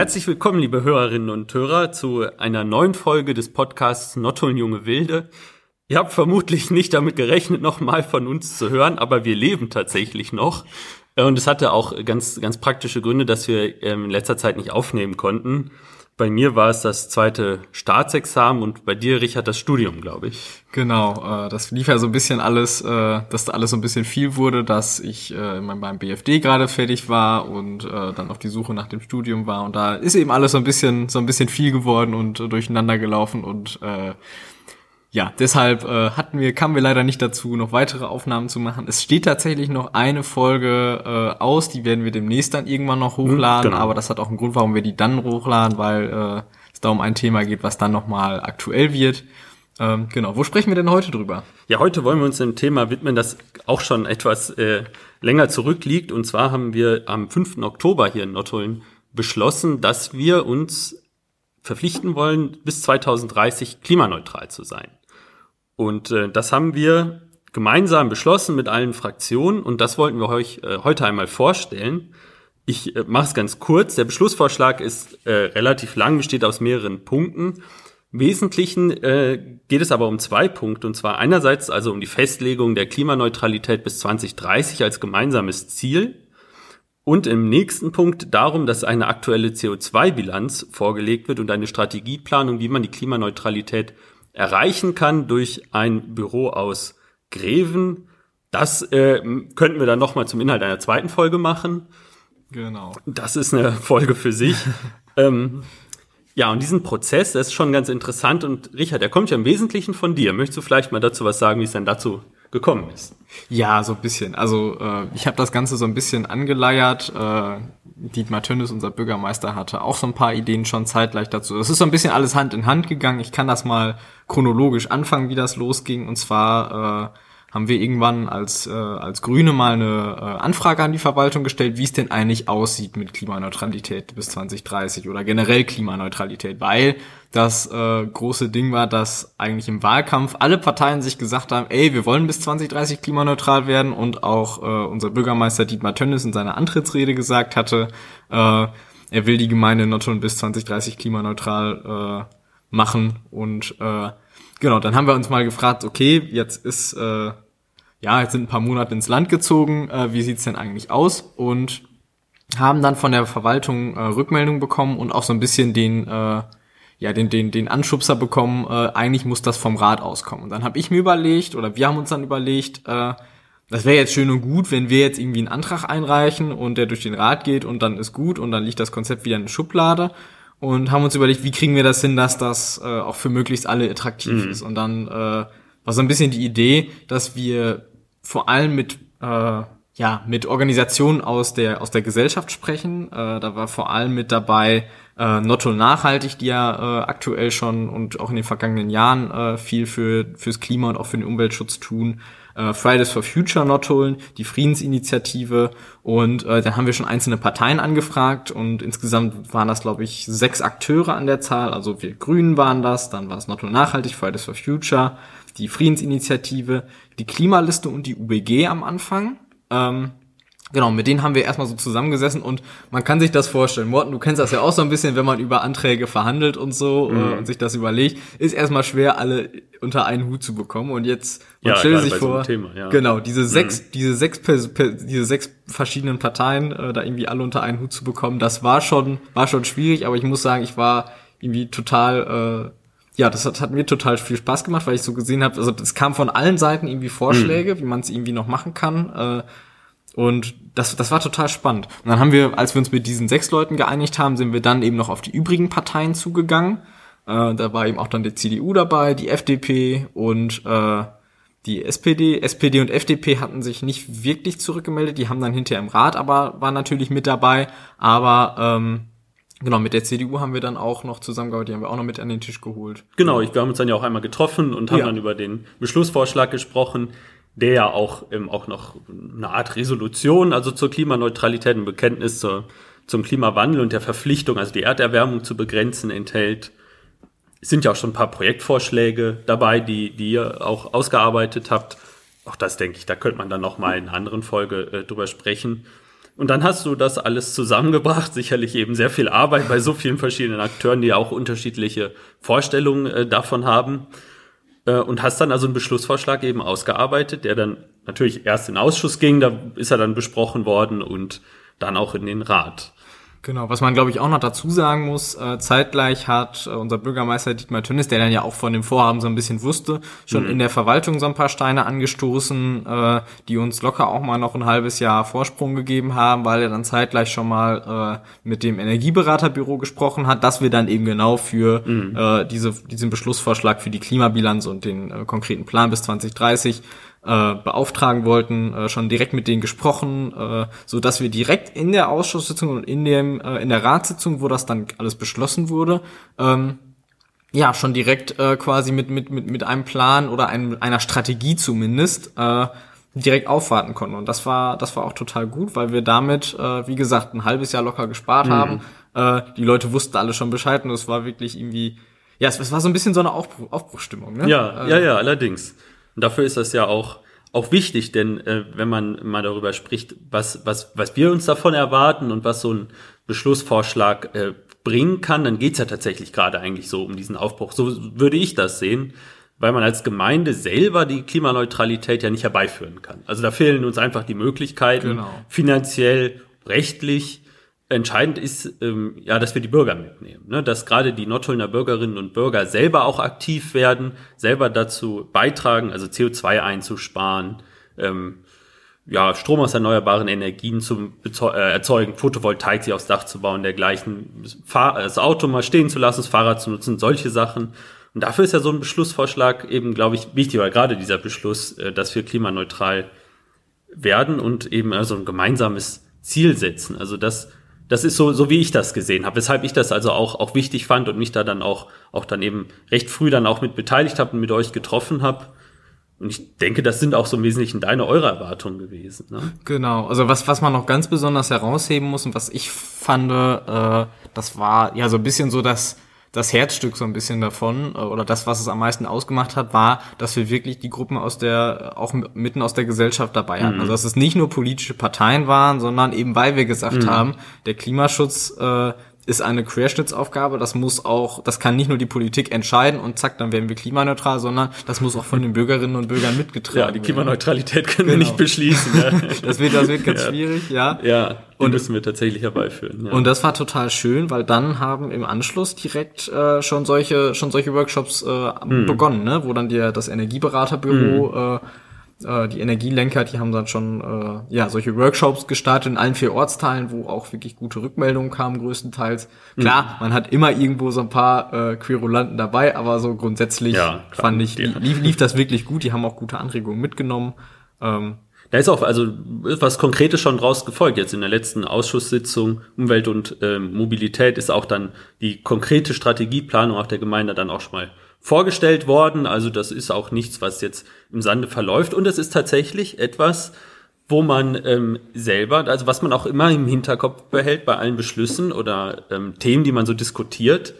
Herzlich willkommen, liebe Hörerinnen und Hörer, zu einer neuen Folge des Podcasts Nottuln junge Wilde. Ihr habt vermutlich nicht damit gerechnet, nochmal von uns zu hören, aber wir leben tatsächlich noch. Äh, und es hatte auch ganz, ganz praktische Gründe, dass wir ähm, in letzter Zeit nicht aufnehmen konnten. Bei mir war es das zweite Staatsexamen und bei dir, Richard, das Studium, glaube ich. Genau, äh, das lief ja so ein bisschen alles, äh, dass da alles so ein bisschen viel wurde, dass ich äh, beim BFD gerade fertig war und äh, dann auf die Suche nach dem Studium war und da ist eben alles so ein bisschen, so ein bisschen viel geworden und äh, durcheinander gelaufen und äh, ja, deshalb äh, hatten wir, kamen wir leider nicht dazu, noch weitere Aufnahmen zu machen. Es steht tatsächlich noch eine Folge äh, aus, die werden wir demnächst dann irgendwann noch mhm, hochladen, genau. aber das hat auch einen Grund, warum wir die dann hochladen, weil äh, es da um ein Thema geht, was dann nochmal aktuell wird. Ähm, genau, wo sprechen wir denn heute drüber? Ja, heute wollen wir uns einem Thema widmen, das auch schon etwas äh, länger zurückliegt. Und zwar haben wir am 5. Oktober hier in Nottuln beschlossen, dass wir uns verpflichten wollen, bis 2030 klimaneutral zu sein. Und äh, das haben wir gemeinsam beschlossen mit allen Fraktionen und das wollten wir euch äh, heute einmal vorstellen. Ich äh, mache es ganz kurz. Der Beschlussvorschlag ist äh, relativ lang, besteht aus mehreren Punkten. Im Wesentlichen äh, geht es aber um zwei Punkte, und zwar einerseits also um die Festlegung der Klimaneutralität bis 2030 als gemeinsames Ziel und im nächsten Punkt darum, dass eine aktuelle CO2-Bilanz vorgelegt wird und eine Strategieplanung, wie man die Klimaneutralität erreichen kann durch ein Büro aus Greven. Das äh, könnten wir dann nochmal zum Inhalt einer zweiten Folge machen. Genau. Das ist eine Folge für sich. ähm, ja, und diesen Prozess, das ist schon ganz interessant. Und Richard, der kommt ja im Wesentlichen von dir. Möchtest du vielleicht mal dazu was sagen, wie es denn dazu gekommen ist? Ja, so ein bisschen. Also äh, ich habe das Ganze so ein bisschen angeleiert. Äh, Dietmar Tönnes, unser Bürgermeister, hatte auch so ein paar Ideen schon zeitgleich dazu. Es ist so ein bisschen alles Hand in Hand gegangen. Ich kann das mal chronologisch anfangen, wie das losging. Und zwar äh, haben wir irgendwann als, äh, als Grüne mal eine äh, Anfrage an die Verwaltung gestellt, wie es denn eigentlich aussieht mit Klimaneutralität bis 2030 oder generell Klimaneutralität, weil das äh, große Ding war, dass eigentlich im Wahlkampf alle Parteien sich gesagt haben, ey, wir wollen bis 2030 klimaneutral werden und auch äh, unser Bürgermeister Dietmar Tönnes in seiner Antrittsrede gesagt hatte, äh, er will die Gemeinde Notteln bis 2030 klimaneutral äh, machen und äh, genau, dann haben wir uns mal gefragt, okay, jetzt ist, äh, ja, jetzt sind ein paar Monate ins Land gezogen, äh, wie sieht's denn eigentlich aus? Und haben dann von der Verwaltung äh, Rückmeldung bekommen und auch so ein bisschen den, äh, ja, den, den, den Anschubser bekommen, äh, eigentlich muss das vom Rat auskommen. Und dann habe ich mir überlegt, oder wir haben uns dann überlegt, äh, das wäre jetzt schön und gut, wenn wir jetzt irgendwie einen Antrag einreichen und der durch den Rat geht und dann ist gut und dann liegt das Konzept wieder in der Schublade und haben uns überlegt, wie kriegen wir das hin, dass das äh, auch für möglichst alle attraktiv mhm. ist. Und dann äh, war so ein bisschen die Idee, dass wir vor allem mit äh, ja mit Organisationen aus der aus der Gesellschaft sprechen. Äh, da war vor allem mit dabei äh, Notto Nachhaltig, die ja äh, aktuell schon und auch in den vergangenen Jahren äh, viel für fürs Klima und auch für den Umweltschutz tun äh, Fridays for Future Nottuln, die Friedensinitiative und äh, dann haben wir schon einzelne Parteien angefragt und insgesamt waren das, glaube ich, sechs Akteure an der Zahl. Also wir Grünen waren das, dann war es Nottuln Nachhaltig, Fridays for Future, die Friedensinitiative, die Klimaliste und die UBG am Anfang. Ähm, Genau, mit denen haben wir erstmal so zusammengesessen und man kann sich das vorstellen. Morten, du kennst das ja auch so ein bisschen, wenn man über Anträge verhandelt und so äh, mhm. und sich das überlegt, ist erstmal schwer, alle unter einen Hut zu bekommen. Und jetzt, man ja, stellt sich vor, so Thema, ja. genau, diese mhm. sechs, diese sechs, diese sechs verschiedenen Parteien äh, da irgendwie alle unter einen Hut zu bekommen, das war schon, war schon schwierig, aber ich muss sagen, ich war irgendwie total, äh, ja, das hat, hat mir total viel Spaß gemacht, weil ich so gesehen habe, also es kam von allen Seiten irgendwie Vorschläge, mhm. wie man es irgendwie noch machen kann. Äh, und das, das war total spannend. Und dann haben wir, als wir uns mit diesen sechs Leuten geeinigt haben, sind wir dann eben noch auf die übrigen Parteien zugegangen. Äh, da war eben auch dann die CDU dabei, die FDP und äh, die SPD. SPD und FDP hatten sich nicht wirklich zurückgemeldet. Die haben dann hinterher im Rat, aber waren natürlich mit dabei. Aber ähm, Genau, mit der CDU haben wir dann auch noch zusammengearbeitet, die haben wir auch noch mit an den Tisch geholt. Genau, ich, wir haben uns dann ja auch einmal getroffen und haben ja. dann über den Beschlussvorschlag gesprochen der ja auch, ähm, auch noch eine Art Resolution, also zur Klimaneutralität, ein Bekenntnis zur, zum Klimawandel und der Verpflichtung, also die Erderwärmung zu begrenzen, enthält. Es sind ja auch schon ein paar Projektvorschläge dabei, die, die ihr auch ausgearbeitet habt. Auch das denke ich, da könnte man dann noch mal in einer anderen Folge äh, drüber sprechen. Und dann hast du das alles zusammengebracht, sicherlich eben sehr viel Arbeit bei so vielen verschiedenen Akteuren, die auch unterschiedliche Vorstellungen äh, davon haben. Äh, und hast dann also einen Beschlussvorschlag eben ausgearbeitet, der dann natürlich erst in den Ausschuss ging, da ist er dann besprochen worden und dann auch in den Rat. Genau, was man glaube ich auch noch dazu sagen muss, äh, zeitgleich hat äh, unser Bürgermeister Dietmar Tönnes, der dann ja auch von dem Vorhaben so ein bisschen wusste, schon mhm. in der Verwaltung so ein paar Steine angestoßen, äh, die uns locker auch mal noch ein halbes Jahr Vorsprung gegeben haben, weil er dann zeitgleich schon mal äh, mit dem Energieberaterbüro gesprochen hat, dass wir dann eben genau für mhm. äh, diese, diesen Beschlussvorschlag für die Klimabilanz und den äh, konkreten Plan bis 2030 äh, beauftragen wollten, äh, schon direkt mit denen gesprochen, äh, so dass wir direkt in der Ausschusssitzung und in dem äh, in der Ratssitzung, wo das dann alles beschlossen wurde, ähm, ja schon direkt äh, quasi mit mit mit mit einem Plan oder einem, einer Strategie zumindest äh, direkt aufwarten konnten und das war das war auch total gut, weil wir damit äh, wie gesagt ein halbes Jahr locker gespart mhm. haben. Äh, die Leute wussten alle schon Bescheid und es war wirklich irgendwie ja, es, es war so ein bisschen so eine Aufbruch, Aufbruchstimmung, ne? Ja, äh, ja, ja, allerdings. Und dafür ist das ja auch, auch wichtig, denn äh, wenn man mal darüber spricht, was, was, was wir uns davon erwarten und was so ein Beschlussvorschlag äh, bringen kann, dann geht's ja tatsächlich gerade eigentlich so um diesen Aufbruch. So würde ich das sehen, weil man als Gemeinde selber die Klimaneutralität ja nicht herbeiführen kann. Also da fehlen uns einfach die Möglichkeiten, genau. finanziell, rechtlich entscheidend ist, ähm, ja, dass wir die Bürger mitnehmen, ne? dass gerade die Nottulner Bürgerinnen und Bürger selber auch aktiv werden, selber dazu beitragen, also CO2 einzusparen, ähm, ja, Strom aus erneuerbaren Energien zu äh, erzeugen, Photovoltaik sich aufs Dach zu bauen, dergleichen, das Auto mal stehen zu lassen, das Fahrrad zu nutzen, solche Sachen. Und dafür ist ja so ein Beschlussvorschlag eben, glaube ich, wichtig, weil gerade dieser Beschluss, äh, dass wir klimaneutral werden und eben also ein gemeinsames Ziel setzen. Also das das ist so, so wie ich das gesehen habe, weshalb ich das also auch, auch wichtig fand und mich da dann auch, auch dann eben recht früh dann auch mit beteiligt habe und mit euch getroffen habe. Und ich denke, das sind auch so im Wesentlichen deine, eure Erwartungen gewesen. Ne? Genau, also was, was man noch ganz besonders herausheben muss und was ich fand, äh, das war ja so ein bisschen so das, das Herzstück so ein bisschen davon äh, oder das, was es am meisten ausgemacht hat, war, dass wir wirklich die Gruppen aus der, auch mitten aus der Gesellschaft dabei hatten. Mhm. Also dass es nicht nur politische Parteien waren, sondern eben weil wir gesagt mhm. haben, der Klimaschutz äh, ist eine Querschnittsaufgabe. Das muss auch, das kann nicht nur die Politik entscheiden und zack, dann werden wir klimaneutral, sondern das muss auch von den Bürgerinnen und Bürgern mitgetragen werden. Ja, die Klimaneutralität können genau. wir nicht beschließen. Ja. das wird, das wird ganz ja. schwierig, ja. Ja, und, müssen wir tatsächlich herbeiführen. Ja. Und das war total schön, weil dann haben im Anschluss direkt äh, schon solche, schon solche Workshops äh, mhm. begonnen, ne? wo dann dir das Energieberaterbüro mhm. äh, äh, die Energielenker, die haben dann schon äh, ja solche Workshops gestartet in allen vier Ortsteilen, wo auch wirklich gute Rückmeldungen kamen größtenteils. Klar, mhm. man hat immer irgendwo so ein paar äh, Querulanten dabei, aber so grundsätzlich ja, fand ich lief, lief das wirklich gut. Die haben auch gute Anregungen mitgenommen. Ähm, da ist auch also was Konkretes schon draus gefolgt. Jetzt in der letzten Ausschusssitzung Umwelt und ähm, Mobilität ist auch dann die konkrete Strategieplanung auf der Gemeinde dann auch schon mal vorgestellt worden. Also das ist auch nichts, was jetzt im Sande verläuft. Und es ist tatsächlich etwas, wo man ähm, selber, also was man auch immer im Hinterkopf behält bei allen Beschlüssen oder ähm, Themen, die man so diskutiert,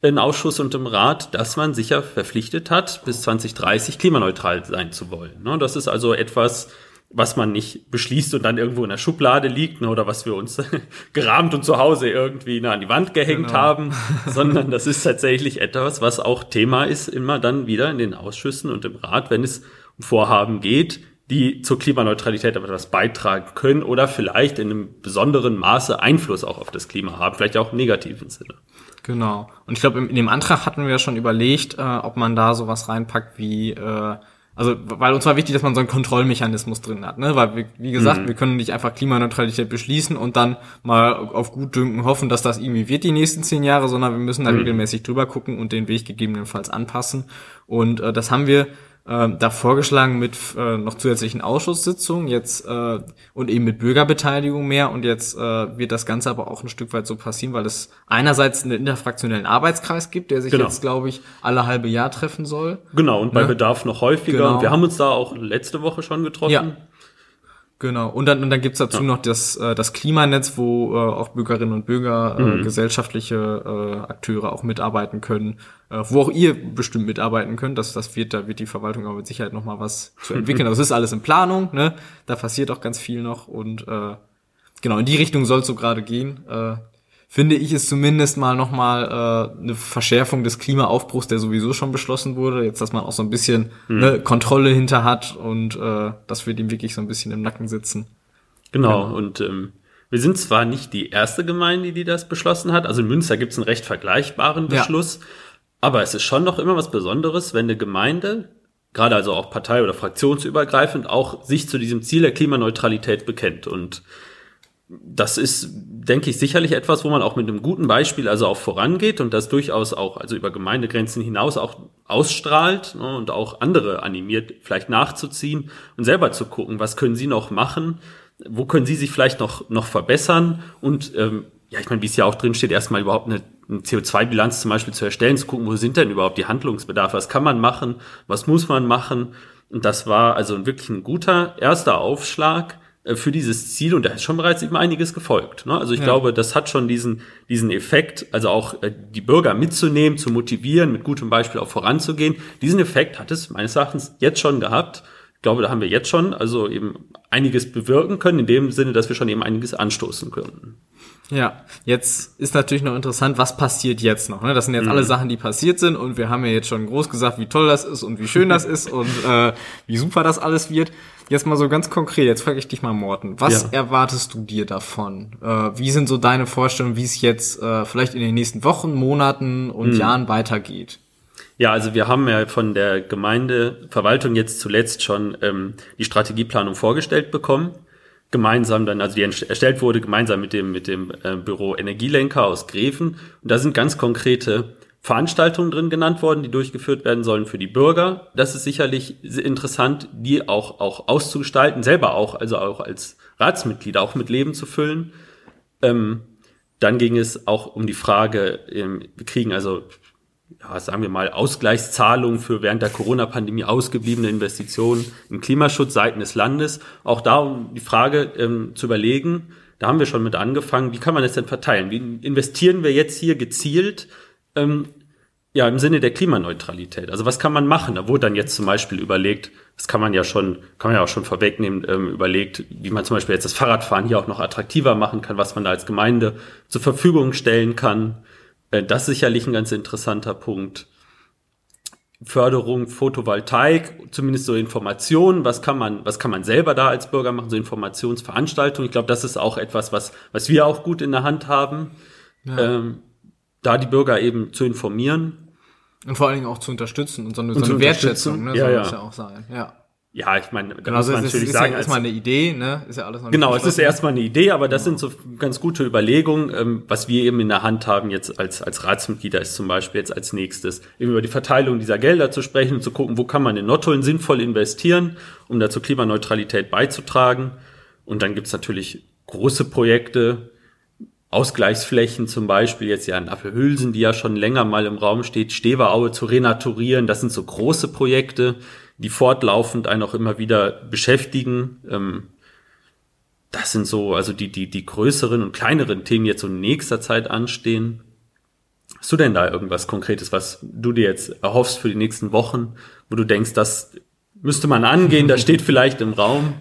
im Ausschuss und im Rat, dass man sicher verpflichtet hat, bis 2030 klimaneutral sein zu wollen. Ne? Das ist also etwas, was man nicht beschließt und dann irgendwo in der Schublade liegt ne, oder was wir uns gerahmt und zu Hause irgendwie ne, an die Wand gehängt genau. haben, sondern das ist tatsächlich etwas, was auch Thema ist, immer dann wieder in den Ausschüssen und im Rat, wenn es um Vorhaben geht, die zur Klimaneutralität etwas beitragen können oder vielleicht in einem besonderen Maße Einfluss auch auf das Klima haben, vielleicht auch im negativen Sinne. Genau. Und ich glaube, in dem Antrag hatten wir schon überlegt, äh, ob man da sowas reinpackt wie äh, also, weil uns war wichtig, dass man so einen Kontrollmechanismus drin hat, ne? Weil, wir, wie gesagt, mhm. wir können nicht einfach Klimaneutralität beschließen und dann mal auf gut Dünken hoffen, dass das irgendwie wird die nächsten zehn Jahre, sondern wir müssen da mhm. regelmäßig drüber gucken und den Weg gegebenenfalls anpassen. Und äh, das haben wir äh, da vorgeschlagen mit äh, noch zusätzlichen Ausschusssitzungen jetzt äh, und eben mit Bürgerbeteiligung mehr und jetzt äh, wird das Ganze aber auch ein Stück weit so passieren, weil es einerseits einen interfraktionellen Arbeitskreis gibt, der sich genau. jetzt glaube ich alle halbe Jahr treffen soll. Genau und bei ne? Bedarf noch häufiger. Genau. Wir haben uns da auch letzte Woche schon getroffen. Ja. Genau. Und dann, und dann gibt's dazu ja. noch das, äh, das Klimanetz, wo äh, auch Bürgerinnen und Bürger, äh, mhm. gesellschaftliche äh, Akteure auch mitarbeiten können, äh, wo auch ihr bestimmt mitarbeiten könnt. Das, das wird, da wird die Verwaltung aber mit Sicherheit noch mal was zu entwickeln. Das ist alles in Planung, ne? Da passiert auch ganz viel noch und äh, genau, in die Richtung soll es so gerade gehen. Äh, finde ich es zumindest mal nochmal äh, eine Verschärfung des Klimaaufbruchs, der sowieso schon beschlossen wurde. Jetzt, dass man auch so ein bisschen mhm. ne, Kontrolle hinter hat und äh, dass wir dem wirklich so ein bisschen im Nacken sitzen. Genau, genau. und ähm, wir sind zwar nicht die erste Gemeinde, die das beschlossen hat. Also in Münster gibt es einen recht vergleichbaren Beschluss. Ja. Aber es ist schon noch immer was Besonderes, wenn eine Gemeinde, gerade also auch partei- oder fraktionsübergreifend, auch sich zu diesem Ziel der Klimaneutralität bekennt. Und das ist, denke ich, sicherlich etwas, wo man auch mit einem guten Beispiel also auch vorangeht und das durchaus auch, also über Gemeindegrenzen hinaus auch ausstrahlt ne, und auch andere animiert, vielleicht nachzuziehen und selber zu gucken, was können sie noch machen, wo können Sie sich vielleicht noch, noch verbessern und ähm, ja, ich meine, wie es ja auch drin steht, erstmal überhaupt eine, eine CO2-Bilanz zum Beispiel zu erstellen, zu gucken, wo sind denn überhaupt die Handlungsbedarfe, was kann man machen, was muss man machen. Und das war also wirklich ein guter erster Aufschlag für dieses Ziel und da ist schon bereits eben einiges gefolgt. Ne? Also ich ja. glaube, das hat schon diesen, diesen Effekt, also auch äh, die Bürger mitzunehmen, zu motivieren, mit gutem Beispiel auch voranzugehen. Diesen Effekt hat es meines Erachtens jetzt schon gehabt. Ich glaube, da haben wir jetzt schon also eben einiges bewirken können, in dem Sinne, dass wir schon eben einiges anstoßen können. Ja, jetzt ist natürlich noch interessant, was passiert jetzt noch. Ne? Das sind jetzt mhm. alle Sachen, die passiert sind und wir haben ja jetzt schon groß gesagt, wie toll das ist und wie schön das ist und äh, wie super das alles wird. Jetzt mal so ganz konkret, jetzt frage ich dich mal, Morten, was ja. erwartest du dir davon? Äh, wie sind so deine Vorstellungen, wie es jetzt äh, vielleicht in den nächsten Wochen, Monaten und mhm. Jahren weitergeht? Ja, also wir haben ja von der Gemeindeverwaltung jetzt zuletzt schon ähm, die Strategieplanung vorgestellt bekommen. Gemeinsam dann, also die erstellt wurde gemeinsam mit dem, mit dem äh, Büro Energielenker aus Greven. Und da sind ganz konkrete Veranstaltungen drin genannt worden, die durchgeführt werden sollen für die Bürger. Das ist sicherlich interessant, die auch, auch auszugestalten, selber auch, also auch als Ratsmitglieder auch mit Leben zu füllen. Ähm, dann ging es auch um die Frage, ähm, wir kriegen also ja, sagen wir mal, Ausgleichszahlungen für während der Corona-Pandemie ausgebliebene Investitionen im Klimaschutz seitens des Landes. Auch da um die Frage ähm, zu überlegen, da haben wir schon mit angefangen, wie kann man das denn verteilen? Wie investieren wir jetzt hier gezielt ähm, ja, im Sinne der Klimaneutralität? Also was kann man machen? Da wurde dann jetzt zum Beispiel überlegt, das kann man ja schon, kann man ja auch schon vorwegnehmen, ähm, überlegt, wie man zum Beispiel jetzt das Fahrradfahren hier auch noch attraktiver machen kann, was man da als Gemeinde zur Verfügung stellen kann. Äh, das ist sicherlich ein ganz interessanter Punkt. Förderung Photovoltaik, zumindest so Informationen, was kann man, was kann man selber da als Bürger machen, so Informationsveranstaltungen. Ich glaube, das ist auch etwas, was, was wir auch gut in der Hand haben, ja. ähm, da die Bürger eben zu informieren. Und vor allen Dingen auch zu unterstützen und so eine, und so eine Wertschätzung, ne, ja, soll ja. das ja auch sein. Ja. Ja, ich meine, da genau, muss man natürlich ist sagen. Ja erstmal eine Idee, ne? Ist ja alles noch Genau, es ist erstmal eine Idee, aber das genau. sind so ganz gute Überlegungen. Ähm, was wir eben in der Hand haben jetzt als, als Ratsmitglieder ist zum Beispiel jetzt als nächstes, eben über die Verteilung dieser Gelder zu sprechen und zu gucken, wo kann man in Nottuln sinnvoll investieren, um da zur Klimaneutralität beizutragen. Und dann gibt's natürlich große Projekte, Ausgleichsflächen zum Beispiel jetzt ja in Apfelhülsen, die ja schon länger mal im Raum steht, Steveraue zu renaturieren. Das sind so große Projekte, die fortlaufend einen auch immer wieder beschäftigen. Ähm, das sind so, also die, die, die größeren und kleineren Themen jetzt so in nächster Zeit anstehen. Hast du denn da irgendwas Konkretes, was du dir jetzt erhoffst für die nächsten Wochen, wo du denkst, das müsste man angehen, das steht vielleicht im Raum?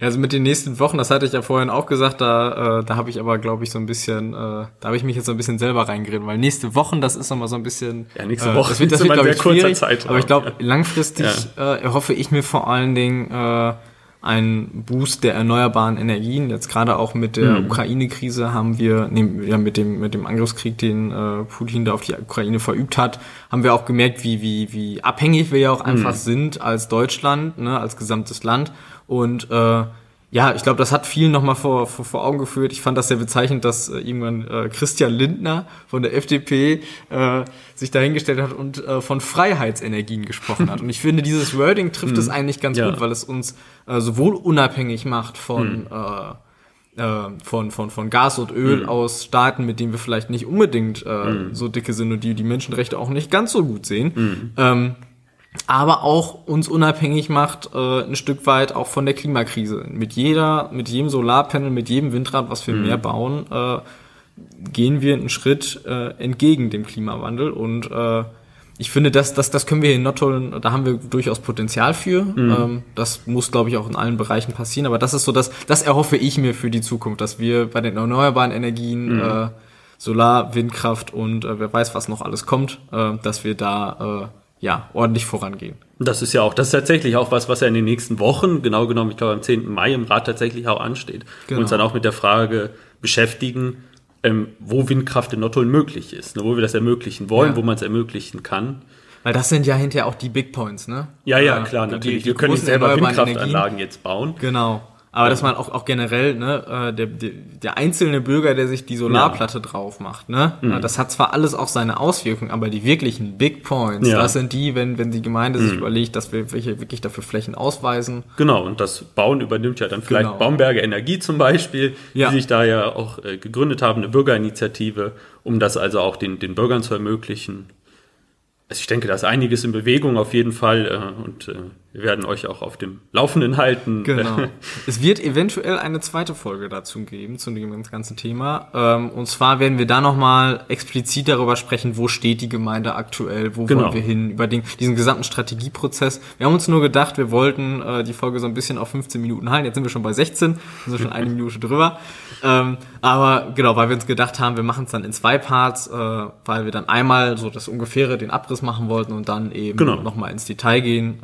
Ja, also mit den nächsten Wochen, das hatte ich ja vorhin auch gesagt, da, äh, da habe ich aber, glaube ich, so ein bisschen, äh, da habe ich mich jetzt so ein bisschen selber reingeredet, weil nächste Wochen, das ist nochmal so ein bisschen. Ja, nächste Woche. Äh, das wird, das wird glaube ich, schwierig. Zeit aber ich glaube, ja. langfristig ja. äh, erhoffe ich mir vor allen Dingen äh, einen Boost der erneuerbaren Energien. Jetzt gerade auch mit der mhm. Ukraine-Krise haben wir, ne, ja, mit dem mit dem Angriffskrieg, den äh, Putin da auf die Ukraine verübt hat, haben wir auch gemerkt, wie wie wie abhängig wir ja auch einfach mhm. sind als Deutschland, ne, als gesamtes Land und äh, ja, ich glaube, das hat vielen nochmal vor, vor, vor Augen geführt. Ich fand das sehr bezeichnend, dass äh, irgendwann äh, Christian Lindner von der FDP äh, sich dahingestellt hat und äh, von Freiheitsenergien gesprochen hat. Und ich finde, dieses Wording trifft es mhm. eigentlich ganz ja. gut, weil es uns äh, sowohl unabhängig macht von, mhm. äh, äh, von, von, von Gas und Öl mhm. aus Staaten, mit denen wir vielleicht nicht unbedingt äh, mhm. so dicke sind und die die Menschenrechte auch nicht ganz so gut sehen. Mhm. Ähm, aber auch uns unabhängig macht äh, ein Stück weit auch von der Klimakrise. Mit jeder, mit jedem Solarpanel, mit jedem Windrad, was wir mhm. mehr bauen, äh, gehen wir einen Schritt äh, entgegen dem Klimawandel und äh, ich finde, das, das, das können wir in Nottuln, da haben wir durchaus Potenzial für. Mhm. Ähm, das muss, glaube ich, auch in allen Bereichen passieren. Aber das ist so, das, das erhoffe ich mir für die Zukunft, dass wir bei den erneuerbaren Energien, mhm. äh, Solar, Windkraft und äh, wer weiß, was noch alles kommt, äh, dass wir da äh, ja ordentlich vorangehen. Das ist ja auch, das ist tatsächlich auch was, was ja in den nächsten Wochen, genau genommen, ich glaube am 10. Mai im Rat tatsächlich auch ansteht. Genau. Und uns dann auch mit der Frage beschäftigen, ähm, wo Windkraft in Nottuln möglich ist, ne, wo wir das ermöglichen wollen, ja. wo man es ermöglichen kann. Weil das sind ja hinterher auch die Big Points, ne? Ja, ja, klar, natürlich. Die, die wir können nicht selber Windkraftanlagen jetzt bauen. Genau. Aber dass man auch, auch generell, ne, äh, der, der, der einzelne Bürger, der sich die Solarplatte ja. drauf macht, ne, mhm. das hat zwar alles auch seine Auswirkungen, aber die wirklichen Big Points, ja. das sind die, wenn, wenn die Gemeinde mhm. sich überlegt, dass wir welche wirklich dafür Flächen ausweisen. Genau, und das Bauen übernimmt ja dann vielleicht genau. Baumberger Energie zum Beispiel, ja. die sich da ja auch äh, gegründet haben, eine Bürgerinitiative, um das also auch den, den Bürgern zu ermöglichen. Also ich denke, da ist einiges in Bewegung auf jeden Fall äh, und äh, wir werden euch auch auf dem Laufenden halten. Genau. es wird eventuell eine zweite Folge dazu geben, zu dem ganzen Thema. Ähm, und zwar werden wir da nochmal explizit darüber sprechen, wo steht die Gemeinde aktuell, wo genau. wollen wir hin, über den, diesen gesamten Strategieprozess. Wir haben uns nur gedacht, wir wollten äh, die Folge so ein bisschen auf 15 Minuten halten. Jetzt sind wir schon bei 16, sind wir schon eine Minute drüber. Ähm, aber genau, weil wir uns gedacht haben, wir machen es dann in zwei Parts, äh, weil wir dann einmal so das ungefähre, den Abriss machen wollten und dann eben genau. nochmal ins Detail gehen.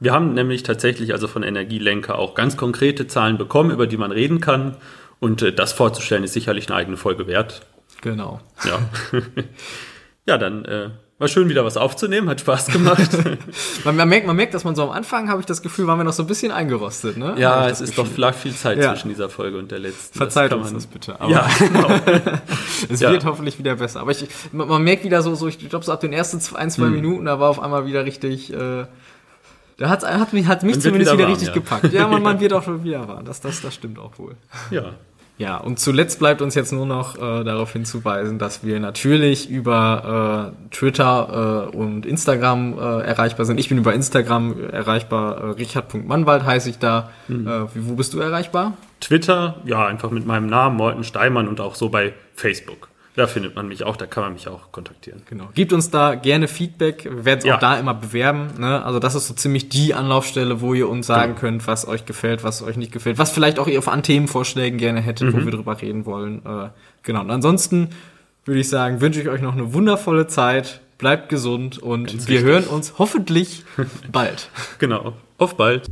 Wir haben nämlich tatsächlich also von Energielenker auch ganz konkrete Zahlen bekommen, über die man reden kann. Und äh, das vorzustellen ist sicherlich eine eigene Folge wert. Genau. Ja, ja dann äh, war schön, wieder was aufzunehmen, hat Spaß gemacht. man, man, merkt, man merkt, dass man so am Anfang, habe ich das Gefühl, waren wir noch so ein bisschen eingerostet. Ne? Ja, es ist Gefühl. doch viel Zeit ja. zwischen dieser Folge und der letzten. Verzeiht das uns das bitte. Aber ja, genau. es ja. wird hoffentlich wieder besser. Aber ich, man merkt wieder so, so ich glaube, so ab den ersten zwei, ein, zwei hm. Minuten, da war auf einmal wieder richtig... Äh, da hat, hat mich, hat mich zumindest wieder, wieder warm, richtig ja. gepackt. Ja, man, man wird auch schon wieder warm. Das, das, das stimmt auch wohl. Ja. Ja, und zuletzt bleibt uns jetzt nur noch äh, darauf hinzuweisen, dass wir natürlich über äh, Twitter äh, und Instagram äh, erreichbar sind. Ich bin über Instagram erreichbar. Äh, Richard.mannwald heiße ich da. Mhm. Äh, wo bist du erreichbar? Twitter, ja, einfach mit meinem Namen, Morten Steimann und auch so bei Facebook. Da findet man mich auch, da kann man mich auch kontaktieren. Genau. Gebt uns da gerne Feedback. Wir werden es ja. auch da immer bewerben. Ne? Also das ist so ziemlich die Anlaufstelle, wo ihr uns sagen genau. könnt, was euch gefällt, was euch nicht gefällt, was vielleicht auch ihr an Themenvorschlägen gerne hättet, mhm. wo wir drüber reden wollen. Äh, genau. Und ansonsten würde ich sagen, wünsche ich euch noch eine wundervolle Zeit. Bleibt gesund und Ganz wir richtig. hören uns hoffentlich bald. Genau. Auf bald.